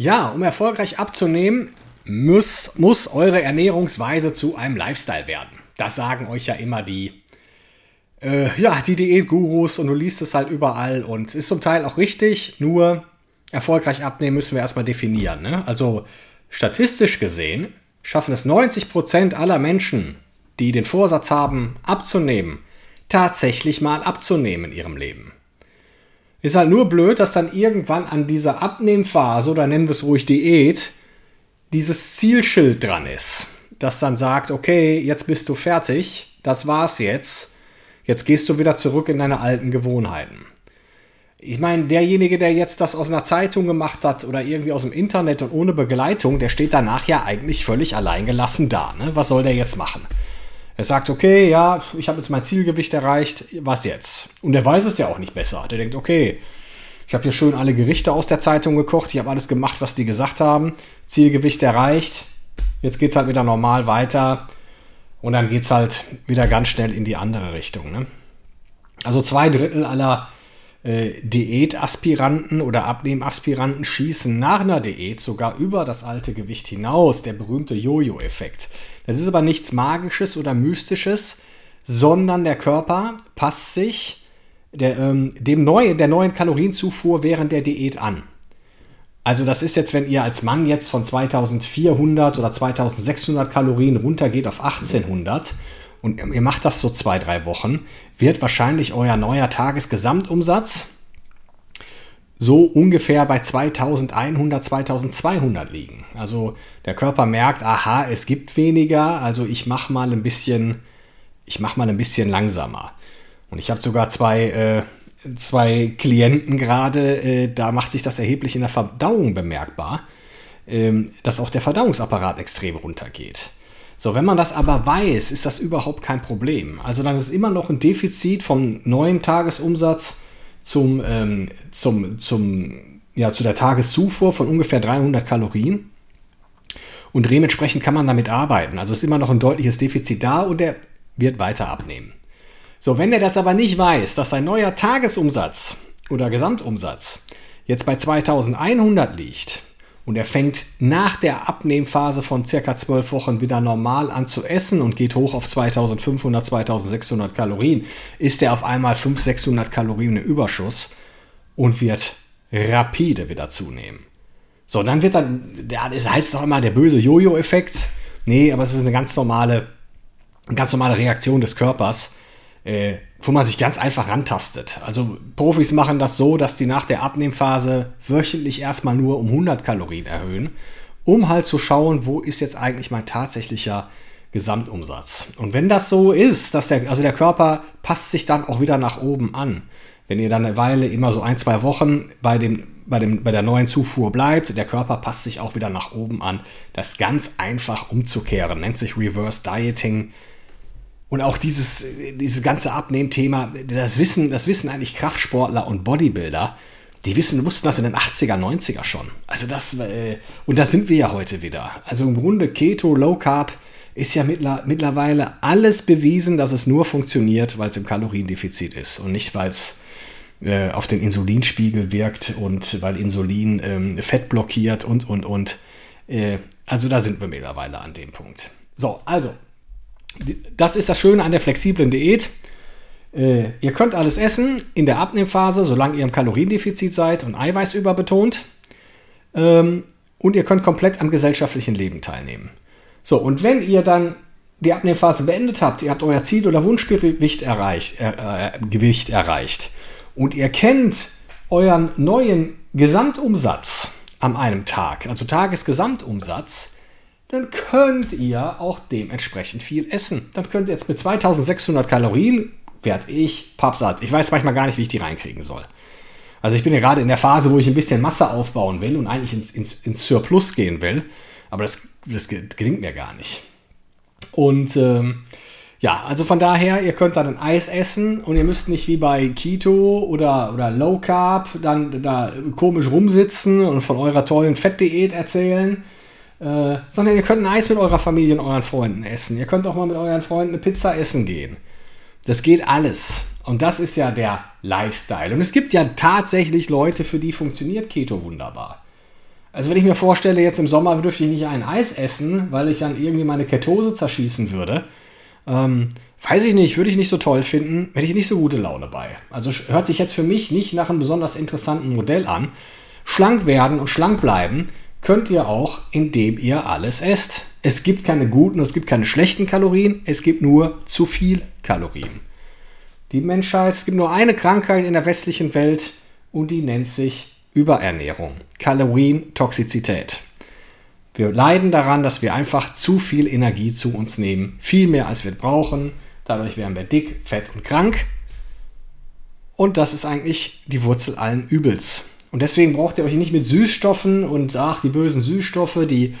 Ja, um erfolgreich abzunehmen, muss, muss eure Ernährungsweise zu einem Lifestyle werden. Das sagen euch ja immer die, äh, ja, die Diätgurus und du liest es halt überall und ist zum Teil auch richtig, nur erfolgreich abnehmen müssen wir erstmal definieren. Ne? Also statistisch gesehen schaffen es 90% aller Menschen, die den Vorsatz haben, abzunehmen, tatsächlich mal abzunehmen in ihrem Leben. Ist halt nur blöd, dass dann irgendwann an dieser Abnehmphase, oder nennen wir es ruhig Diät, dieses Zielschild dran ist. Das dann sagt, okay, jetzt bist du fertig, das war's jetzt. Jetzt gehst du wieder zurück in deine alten Gewohnheiten. Ich meine, derjenige, der jetzt das aus einer Zeitung gemacht hat oder irgendwie aus dem Internet und ohne Begleitung, der steht danach ja eigentlich völlig alleingelassen da. Ne? Was soll der jetzt machen? Er sagt, okay, ja, ich habe jetzt mein Zielgewicht erreicht, was jetzt? Und er weiß es ja auch nicht besser. Der denkt, okay, ich habe hier schön alle Gerichte aus der Zeitung gekocht, ich habe alles gemacht, was die gesagt haben, Zielgewicht erreicht, jetzt geht es halt wieder normal weiter und dann geht es halt wieder ganz schnell in die andere Richtung. Ne? Also zwei Drittel aller äh, Diätaspiranten oder Abnehmaspiranten schießen nach einer Diät sogar über das alte Gewicht hinaus, der berühmte Jojo-Effekt. Das ist aber nichts Magisches oder Mystisches, sondern der Körper passt sich der, ähm, dem neuen, der neuen Kalorienzufuhr während der Diät an. Also das ist jetzt, wenn ihr als Mann jetzt von 2400 oder 2600 Kalorien runtergeht auf 1800 und ihr macht das so zwei, drei Wochen, wird wahrscheinlich euer neuer Tagesgesamtumsatz so ungefähr bei 2100, 2200 liegen. Also der Körper merkt, aha, es gibt weniger, also ich mache mal ein bisschen, ich mache mal ein bisschen langsamer. Und ich habe sogar zwei, äh, zwei Klienten gerade, äh, da macht sich das erheblich in der Verdauung bemerkbar, äh, dass auch der Verdauungsapparat extrem runtergeht. So, wenn man das aber weiß, ist das überhaupt kein Problem. Also dann ist immer noch ein Defizit vom neuen Tagesumsatz zum, ähm, zum, zum, ja, zu der Tageszufuhr von ungefähr 300 Kalorien. Und dementsprechend kann man damit arbeiten. Also ist immer noch ein deutliches Defizit da und er wird weiter abnehmen. So, wenn er das aber nicht weiß, dass sein neuer Tagesumsatz oder Gesamtumsatz jetzt bei 2100 liegt und er fängt nach der Abnehmphase von circa 12 Wochen wieder normal an zu essen und geht hoch auf 2500, 2600 Kalorien, ist er auf einmal 500, 600 Kalorien im Überschuss und wird rapide wieder zunehmen. So, dann wird dann, das heißt auch immer der böse Jojo-Effekt. Nee, aber es ist eine ganz normale, eine ganz normale Reaktion des Körpers äh, wo man sich ganz einfach rantastet. Also Profis machen das so, dass die nach der Abnehmphase wöchentlich erstmal nur um 100 Kalorien erhöhen, um halt zu schauen, wo ist jetzt eigentlich mein tatsächlicher Gesamtumsatz. Und wenn das so ist, dass der, also der Körper passt sich dann auch wieder nach oben an. Wenn ihr dann eine Weile immer so ein, zwei Wochen bei, dem, bei, dem, bei der neuen Zufuhr bleibt, der Körper passt sich auch wieder nach oben an. Das ist ganz einfach umzukehren, nennt sich Reverse Dieting und auch dieses, dieses ganze Abnehmthema, das wissen, das wissen eigentlich Kraftsportler und Bodybuilder. Die wissen, wussten das in den 80er, 90er schon. Also das, äh, und da sind wir ja heute wieder. Also im Grunde Keto, Low Carb ist ja mittlerweile alles bewiesen, dass es nur funktioniert, weil es im Kaloriendefizit ist und nicht, weil es äh, auf den Insulinspiegel wirkt und weil Insulin ähm, Fett blockiert und, und, und. Äh, also da sind wir mittlerweile an dem Punkt. So, also das ist das Schöne an der flexiblen Diät. Äh, ihr könnt alles essen in der Abnehmphase, solange ihr im Kaloriendefizit seid und Eiweiß überbetont. Ähm, und ihr könnt komplett am gesellschaftlichen Leben teilnehmen. So, und wenn ihr dann die Abnehmphase beendet habt, ihr habt euer Ziel- oder Wunschgewicht erreicht, äh, äh, Gewicht erreicht und ihr kennt euren neuen Gesamtumsatz, an einem Tag, also Tagesgesamtumsatz, dann könnt ihr auch dementsprechend viel essen. Dann könnt ihr jetzt mit 2600 Kalorien, werde ich pappsatt. Ich weiß manchmal gar nicht, wie ich die reinkriegen soll. Also ich bin ja gerade in der Phase, wo ich ein bisschen Masse aufbauen will und eigentlich ins, ins, ins Surplus gehen will. Aber das, das gelingt mir gar nicht. Und ähm, ja, also von daher, ihr könnt dann ein Eis essen und ihr müsst nicht wie bei Keto oder, oder Low Carb dann da komisch rumsitzen und von eurer tollen Fettdiät erzählen. Äh, sondern ihr könnt ein Eis mit eurer Familie und euren Freunden essen. Ihr könnt auch mal mit euren Freunden eine Pizza essen gehen. Das geht alles. Und das ist ja der Lifestyle. Und es gibt ja tatsächlich Leute, für die funktioniert Keto wunderbar. Also wenn ich mir vorstelle, jetzt im Sommer dürfte ich nicht ein Eis essen, weil ich dann irgendwie meine Ketose zerschießen würde. Ähm, weiß ich nicht, würde ich nicht so toll finden, hätte ich nicht so gute Laune bei. Also hört sich jetzt für mich nicht nach einem besonders interessanten Modell an. Schlank werden und schlank bleiben könnt ihr auch, indem ihr alles esst. Es gibt keine guten, es gibt keine schlechten Kalorien, es gibt nur zu viel Kalorien. Die Menschheit, es gibt nur eine Krankheit in der westlichen Welt und die nennt sich Überernährung, Kalorientoxizität. Wir leiden daran, dass wir einfach zu viel Energie zu uns nehmen, viel mehr als wir brauchen. Dadurch werden wir dick, fett und krank. Und das ist eigentlich die Wurzel allen Übels. Und deswegen braucht ihr euch nicht mit Süßstoffen und ach, die bösen Süßstoffe, die,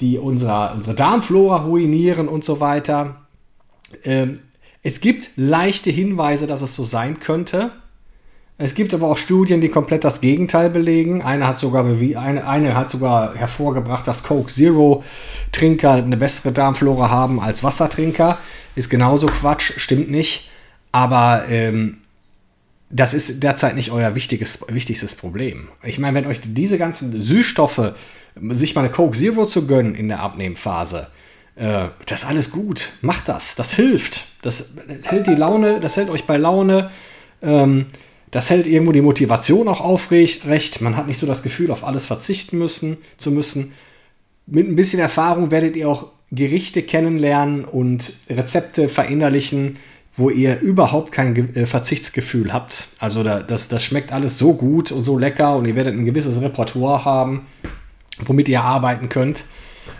die unsere, unsere Darmflora ruinieren und so weiter. Ähm, es gibt leichte Hinweise, dass es so sein könnte. Es gibt aber auch Studien, die komplett das Gegenteil belegen. Eine hat sogar, eine, eine hat sogar hervorgebracht, dass Coke Zero Trinker eine bessere Darmflora haben als Wassertrinker. Ist genauso Quatsch, stimmt nicht. Aber ähm, das ist derzeit nicht euer wichtiges, wichtigstes Problem. Ich meine, wenn euch diese ganzen Süßstoffe, sich mal eine Coke Zero zu gönnen in der Abnehmphase, äh, das ist alles gut. Macht das. Das hilft. Das hält die Laune, das hält euch bei Laune. Ähm, das hält irgendwo die Motivation auch aufrecht. Man hat nicht so das Gefühl, auf alles verzichten müssen, zu müssen. Mit ein bisschen Erfahrung werdet ihr auch Gerichte kennenlernen und Rezepte verinnerlichen, wo ihr überhaupt kein äh, Verzichtsgefühl habt. Also da, das, das schmeckt alles so gut und so lecker und ihr werdet ein gewisses Repertoire haben, womit ihr arbeiten könnt,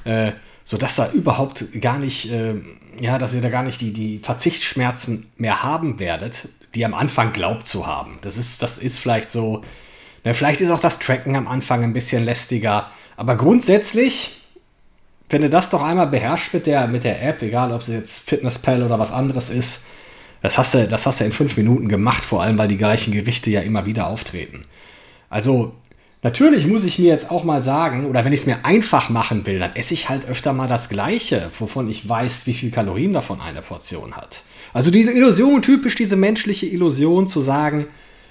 äh, sodass da überhaupt gar nicht, äh, ja, dass ihr da gar nicht die, die Verzichtsschmerzen mehr haben werdet, die ihr am Anfang glaubt zu haben. Das ist, das ist vielleicht so, na, vielleicht ist auch das Tracken am Anfang ein bisschen lästiger, aber grundsätzlich wenn du das doch einmal beherrscht mit der, mit der App, egal ob es jetzt Fitnesspal oder was anderes ist, das hast, du, das hast du in fünf Minuten gemacht, vor allem weil die gleichen Gerichte ja immer wieder auftreten. Also, natürlich muss ich mir jetzt auch mal sagen, oder wenn ich es mir einfach machen will, dann esse ich halt öfter mal das Gleiche, wovon ich weiß, wie viel Kalorien davon eine Portion hat. Also diese Illusion, typisch diese menschliche Illusion zu sagen,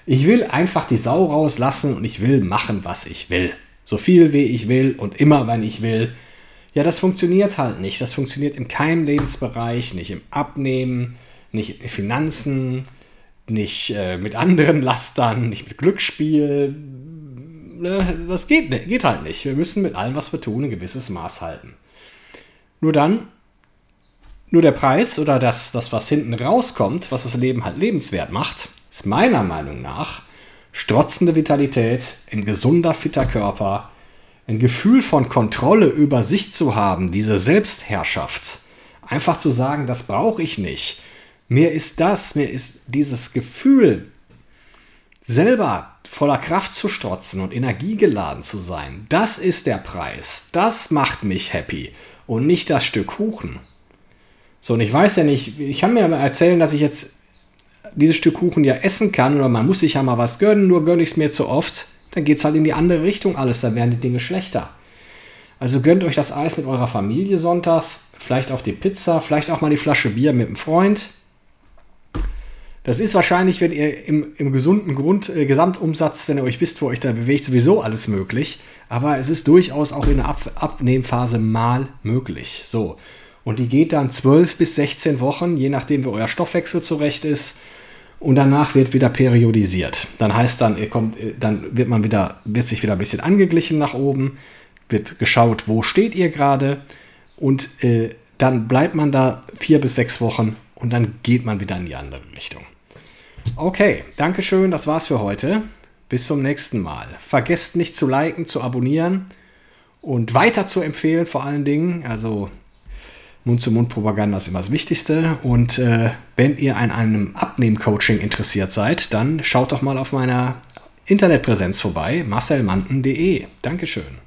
ich will einfach die Sau rauslassen und ich will machen, was ich will. So viel wie ich will und immer, wenn ich will. Ja, das funktioniert halt nicht. Das funktioniert in keinem Lebensbereich, nicht im Abnehmen, nicht Finanzen, nicht äh, mit anderen Lastern, nicht mit Glücksspiel. Ne, das geht, geht halt nicht. Wir müssen mit allem, was wir tun, ein gewisses Maß halten. Nur dann, nur der Preis oder das, das, was hinten rauskommt, was das Leben halt lebenswert macht, ist meiner Meinung nach strotzende Vitalität, ein gesunder, fitter Körper, ein Gefühl von Kontrolle über sich zu haben, diese Selbstherrschaft. Einfach zu sagen, das brauche ich nicht. Mir ist das, mir ist dieses Gefühl, selber voller Kraft zu strotzen und energiegeladen zu sein, das ist der Preis. Das macht mich happy und nicht das Stück Kuchen. So, und ich weiß ja nicht, ich kann mir erzählen, dass ich jetzt dieses Stück Kuchen ja essen kann oder man muss sich ja mal was gönnen, nur gönne ich es mir zu oft, dann geht es halt in die andere Richtung alles, dann werden die Dinge schlechter. Also gönnt euch das Eis mit eurer Familie sonntags, vielleicht auch die Pizza, vielleicht auch mal die Flasche Bier mit einem Freund das ist wahrscheinlich, wenn ihr im, im gesunden Grund, äh, Gesamtumsatz, wenn ihr euch wisst, wo euch da bewegt, sowieso alles möglich. Aber es ist durchaus auch in der Ab Abnehmphase mal möglich. So. Und die geht dann 12 bis 16 Wochen, je nachdem, wie euer Stoffwechsel zurecht ist. Und danach wird wieder periodisiert. Dann heißt dann, ihr kommt, äh, dann wird man wieder, wird sich wieder ein bisschen angeglichen nach oben, wird geschaut, wo steht ihr gerade. Und äh, dann bleibt man da vier bis sechs Wochen und dann geht man wieder in die andere Richtung. Okay, Dankeschön, das war's für heute. Bis zum nächsten Mal. Vergesst nicht zu liken, zu abonnieren und weiter zu empfehlen vor allen Dingen. Also Mund-zu-Mund-Propaganda ist immer das Wichtigste. Und äh, wenn ihr an einem Abnehm-Coaching interessiert seid, dann schaut doch mal auf meiner Internetpräsenz vorbei, marcelmanten.de. Dankeschön.